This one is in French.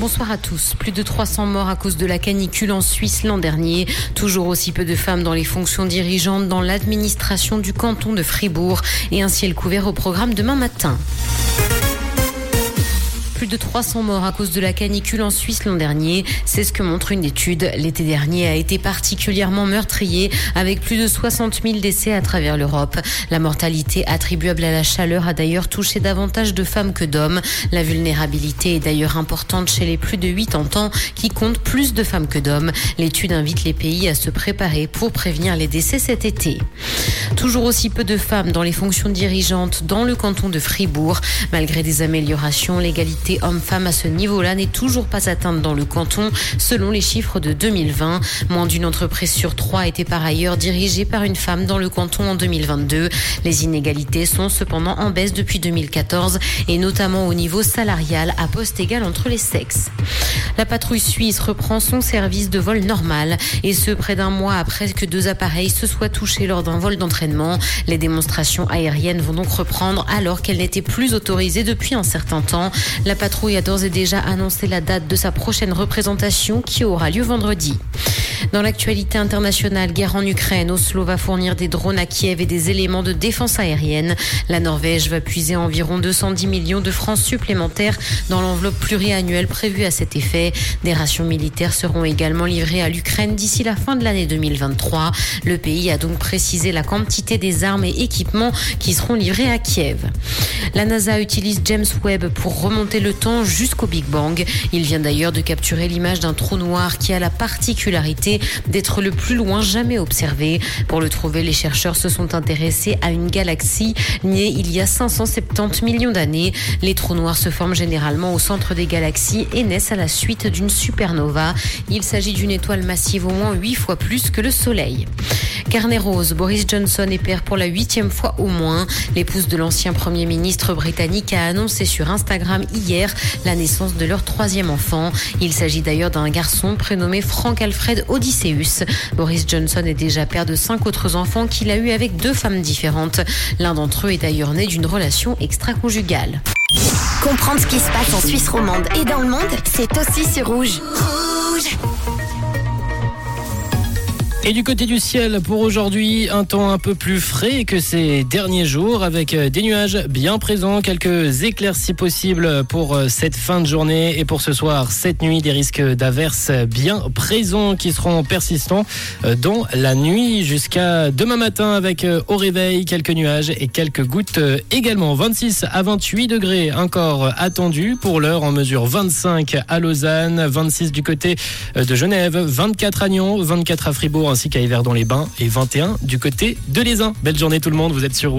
Bonsoir à tous. Plus de 300 morts à cause de la canicule en Suisse l'an dernier. Toujours aussi peu de femmes dans les fonctions dirigeantes dans l'administration du canton de Fribourg et un ciel couvert au programme demain matin. Plus de 300 morts à cause de la canicule en Suisse l'an dernier. C'est ce que montre une étude. L'été dernier a été particulièrement meurtrier avec plus de 60 000 décès à travers l'Europe. La mortalité attribuable à la chaleur a d'ailleurs touché davantage de femmes que d'hommes. La vulnérabilité est d'ailleurs importante chez les plus de 80 ans qui comptent plus de femmes que d'hommes. L'étude invite les pays à se préparer pour prévenir les décès cet été. Toujours aussi peu de femmes dans les fonctions dirigeantes dans le canton de Fribourg. Malgré des améliorations, l'égalité homme-femme à ce niveau-là n'est toujours pas atteinte dans le canton, selon les chiffres de 2020. Moins d'une entreprise sur trois était par ailleurs dirigée par une femme dans le canton en 2022. Les inégalités sont cependant en baisse depuis 2014 et notamment au niveau salarial à poste égal entre les sexes. La patrouille suisse reprend son service de vol normal et ce près d'un mois après que deux appareils se soient touchés lors d'un vol d'entraînement. Les démonstrations aériennes vont donc reprendre alors qu'elles n'étaient plus autorisées depuis un certain temps. La patrouille a d'ores et déjà annoncé la date de sa prochaine représentation qui aura lieu vendredi. Dans l'actualité internationale, guerre en Ukraine, Oslo va fournir des drones à Kiev et des éléments de défense aérienne. La Norvège va puiser environ 210 millions de francs supplémentaires dans l'enveloppe pluriannuelle prévue à cet effet. Des rations militaires seront également livrées à l'Ukraine d'ici la fin de l'année 2023. Le pays a donc précisé la quantité des armes et équipements qui seront livrés à Kiev. La NASA utilise James Webb pour remonter le temps jusqu'au Big Bang. Il vient d'ailleurs de capturer l'image d'un trou noir qui a la particularité d'être le plus loin jamais observé. Pour le trouver, les chercheurs se sont intéressés à une galaxie née il y a 570 millions d'années. Les trous noirs se forment généralement au centre des galaxies et naissent à la suite d'une supernova. Il s'agit d'une étoile massive au moins 8 fois plus que le Soleil. Carnet rose, Boris Johnson est père pour la huitième fois au moins. L'épouse de l'ancien Premier ministre britannique a annoncé sur Instagram hier la naissance de leur troisième enfant. Il s'agit d'ailleurs d'un garçon prénommé Frank Alfred Odysseus. Boris Johnson est déjà père de cinq autres enfants qu'il a eu avec deux femmes différentes. L'un d'entre eux est d'ailleurs né d'une relation extra-conjugale. Comprendre ce qui se passe en Suisse romande et dans le monde, c'est aussi sur Rouge. Et du côté du ciel, pour aujourd'hui, un temps un peu plus frais que ces derniers jours, avec euh, des nuages bien présents, quelques éclaircies possibles pour euh, cette fin de journée et pour ce soir, cette nuit, des risques d'averses bien présents qui seront persistants euh, dans la nuit jusqu'à demain matin avec au réveil quelques nuages et quelques gouttes également. 26 à 28 degrés encore attendus pour l'heure en mesure 25 à Lausanne, 26 du côté de Genève, 24 à Nyon, 24 à Fribourg ainsi qu'à Yverdon-les-Bains et 21 du côté de l'Aisin. Belle journée tout le monde, vous êtes sur